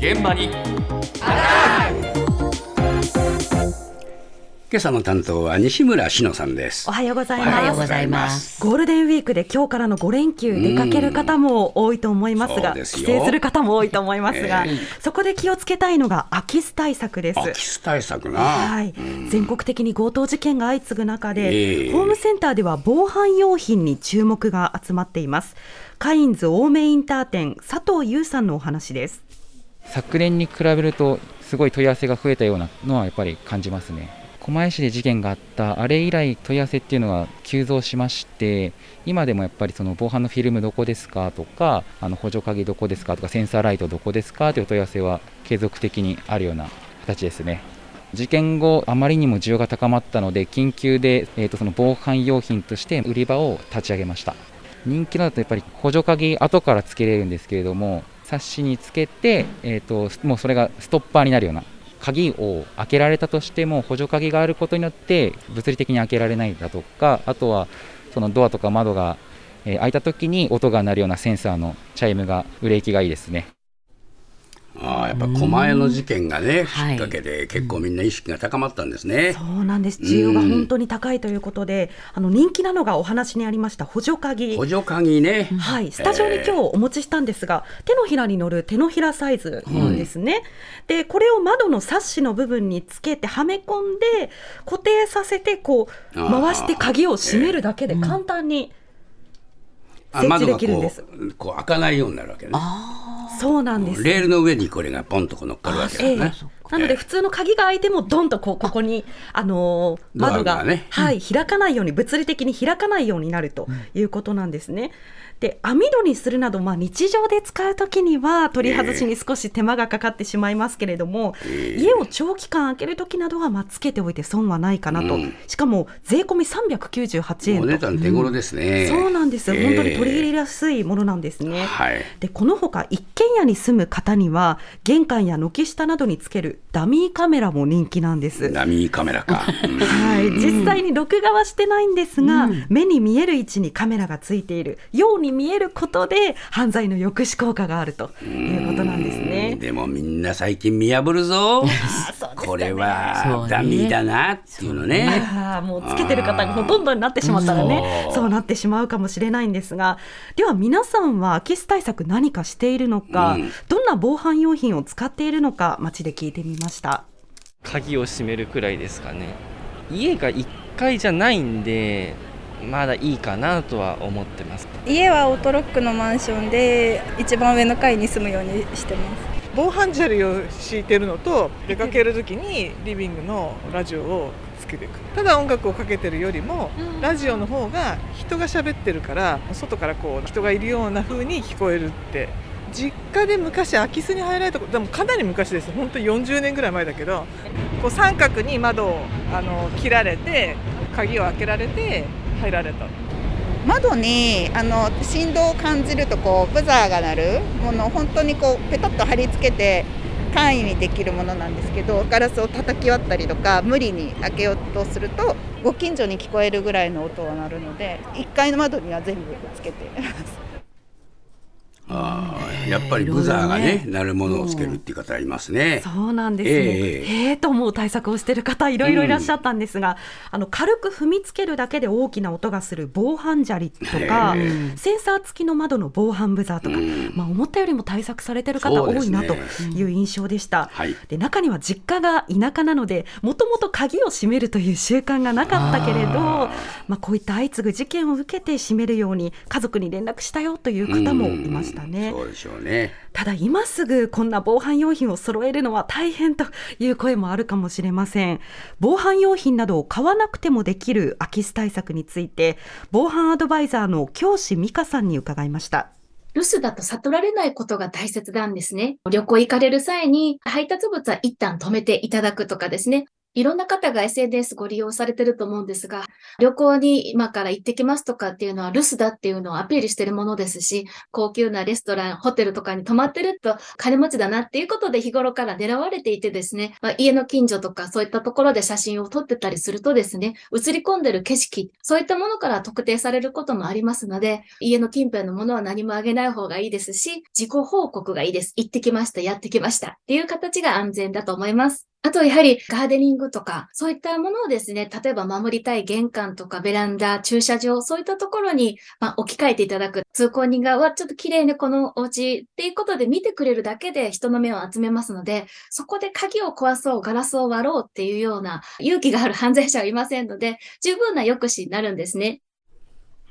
現場に今朝の担当は西村志乃さんですお。はようございおはようます。ございます。ゴールデンウィークで今日からの5連休出かける方も多いと思いますが、そうですよ帰省する方も多いと思いますが、えそこで気をつけたいのが空き巣対策です。空き巣対策な。はい、全国的に強盗事件が相次ぐ中で、ええホームセンターでは防犯用品に注目が集まっています。カインズ青梅インター店佐藤優さんのお話です。昨年に比べるとすごい問い合わせが増えたようなのはやっぱり感じますね狛江市で事件があったあれ以来問い合わせっていうのは急増しまして今でもやっぱりその防犯のフィルムどこですかとかあの補助鍵どこですかとかセンサーライトどこですかという問い合わせは継続的にあるような形ですね事件後、あまりにも需要が高まったので、緊急で、えー、とその防犯用品として売り場を立ち上げました。人気のだとやっぱり補助鍵後からつけれるんですけれども冊子につけて、えー、ともうそれがストッパーになるような鍵を開けられたとしても補助鍵があることによって物理的に開けられないだとかあとはそのドアとか窓が、開いた時に音が鳴るようなセンサーのチャイムが売れ行きがいいですね。ああ、やっぱ狛江の事件がね、はいきっかけで結構みんな意識が高まったんですね。そうなんです。需要が本当に高いということで、あの人気なのがお話にありました補助鍵。補助鍵ね。はい、スタジオに今日お持ちしたんですが、手のひらに乗る手のひらサイズなんですね。で、これを窓のサッシの部分につけてはめ込んで固定させてこう回して鍵を閉めるだけで簡単にあ設置で窓がこきるんです。うこう開かないようになるわけね。そうなんです。レールの上にこれがポンとこう乗っかるわけだええね。なので普通の鍵が開いてもどんとこうここにあのー窓ががねはい開かないように物理的に開かないようになるということなんですね。で網戸にするなど、まあ、日常で使うときには取り外しに少し手間がかかってしまいますけれども、家を長期間開けるときなどはまあつけておいて損はないかなと、うん。しかも税込み398お値円と、段手頃ですね。そうなんですよ、ええ。本当に取り入れやすいものなんですね。はい。でこのほか一軒家に住む方には玄関や軒下などにつけるダミーカメラも人気なんです。ダミーカメラか。うんはい、実際に録画はしてないんですが、目に見える位置にカメラがついているように見えることで犯罪の抑止効果があるということなんですね。でもみんな最近見破るぞ。そうねはダミーだなっていうのね。あーもうつけてる方がほとんどになってしまったらねそう。そうなってしまうかもしれないんですがでは皆さんは空き巣対策何かしているのか、うん。どんな防犯用品を使っているのか街で聞いてみました。鍵を閉めるくらいですかね。家が1階じゃないんでまだいいかなとは思ってます。家はオートロックのマンションで一番上の階に住むようにしてます防犯砂利を敷いてるのと出かける時にリビングのラジオをつけていく。ただ音楽をかけてるよりもラジオの方が人が喋ってるから外からこう人がいるような風に聞こえるって。実家で昔空き巣に入られたことでもかなり昔です。本当に40年ぐらい前だけどこう三角に窓をあの切られて鍵を開けられて入られた窓にあの振動を感じるとこうブザーが鳴るものを本当にこうペタッと貼り付けて簡易にできるものなんですけどガラスを叩き割ったりとか無理に開けようとするとご近所に聞こえるぐらいの音は鳴るので1階の窓には全部つけてます。ああやっぱりブザーがね、なるものをつけるっていう方いますね。そうなんですね。ええ。ええと思う対策をしている方いろいろいらっしゃったんですが、あの軽く踏みつけるだけで大きな音がする防犯砂利とか、えセンサー付きの窓の防犯ブザーとか、うん。まあ思ったよりも対策されてる方多いなという印象でした。はい。で中には実家が田舎なのでもともと鍵を閉めるという習慣がなかったけれどあまあ、こういった相次ぐ事件を受けて閉めるように家族に連絡したよという方もいましたね。そうでしょうね。ただ今すぐこんな防犯用品を揃えるのは大変という声もあるかもしれません防犯用品などを買わなくてもできる空き巣対策について防犯アドバイザーの教師美香さんに伺いました留守だと悟られないことが大切なんですね。旅行行かれる際に配達物は一旦止めていただくとかですね。いろんな方が SNS ご利用されてると思うんですが、旅行に今から行ってきますとかっていうのは留守だっていうのをアピールしてるものですし、高級なレストラン、ホテルとかに泊まってると金持ちだなっていうことで日頃から狙われていてですね、まあ、家の近所とかそういったところで写真を撮ってたりするとですね、映り込んでる景色、そういったものから特定されることもありますので、家の近辺のものは何もあげない方がいいですし、自己報告がいいです。行ってきました、やってきましたっていう形が安全だと思います。あと、やはりガーデニングとか、そういったものをですね、例えば守りたい玄関とかベランダ、駐車場、そういったところに、ま、置き換えていただく。通行人が、わ、ちょっと綺麗ね、このお家っていうことで見てくれるだけで人の目を集めますので、そこで鍵を壊そう、ガラスを割ろうっていうような勇気がある犯罪者はいませんので、十分な抑止になるんですね。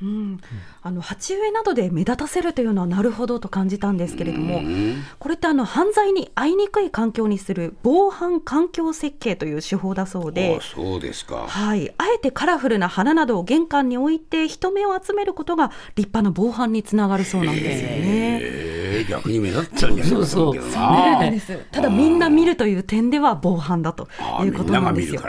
うん、あの鉢植えなどで目立たせるというのはなるほどと感じたんですけれども、これってあの犯罪に遭いにくい環境にする防犯環境設計という手法だそうで、そうですか。はい、あえてカラフルな花などを玄関に置いて人目を集めることが立派な防犯につながるそうなんですよね。えー、逆に目立っちゃうんじゃないですか。そうなんです。ただみんな見るという点では防犯だということなんですよ。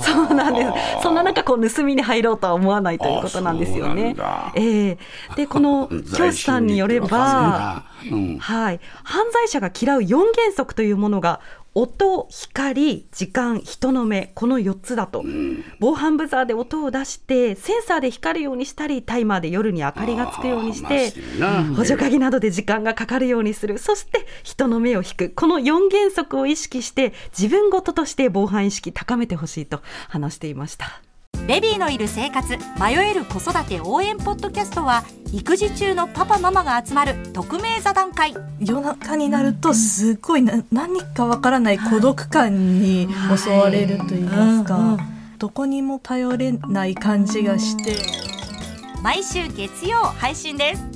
そうなんです。そんな中こう盗みに入ろうとは思わないということなんですよね。えー、でこの 教師さんによれば、うん、はい、犯罪者が嫌う4原則というものが音、光、時間、人の目、この4つだと、うん、防犯ブザーで音を出して、センサーで光るようにしたり、タイマーで夜に明かりがつくようにして、補助鍵などで時間がかかるようにする、そして人の目を引く、この4原則を意識して、自分ごととして防犯意識高めてほしいと話していました。ベビーのいる生活迷える子育て応援ポッドキャストは育児中のパパママが集まる匿名座談会。夜中になるとすごいな何かわからない孤独感に襲われると言いますか、どこにも頼れない感じがして。毎週月曜配信です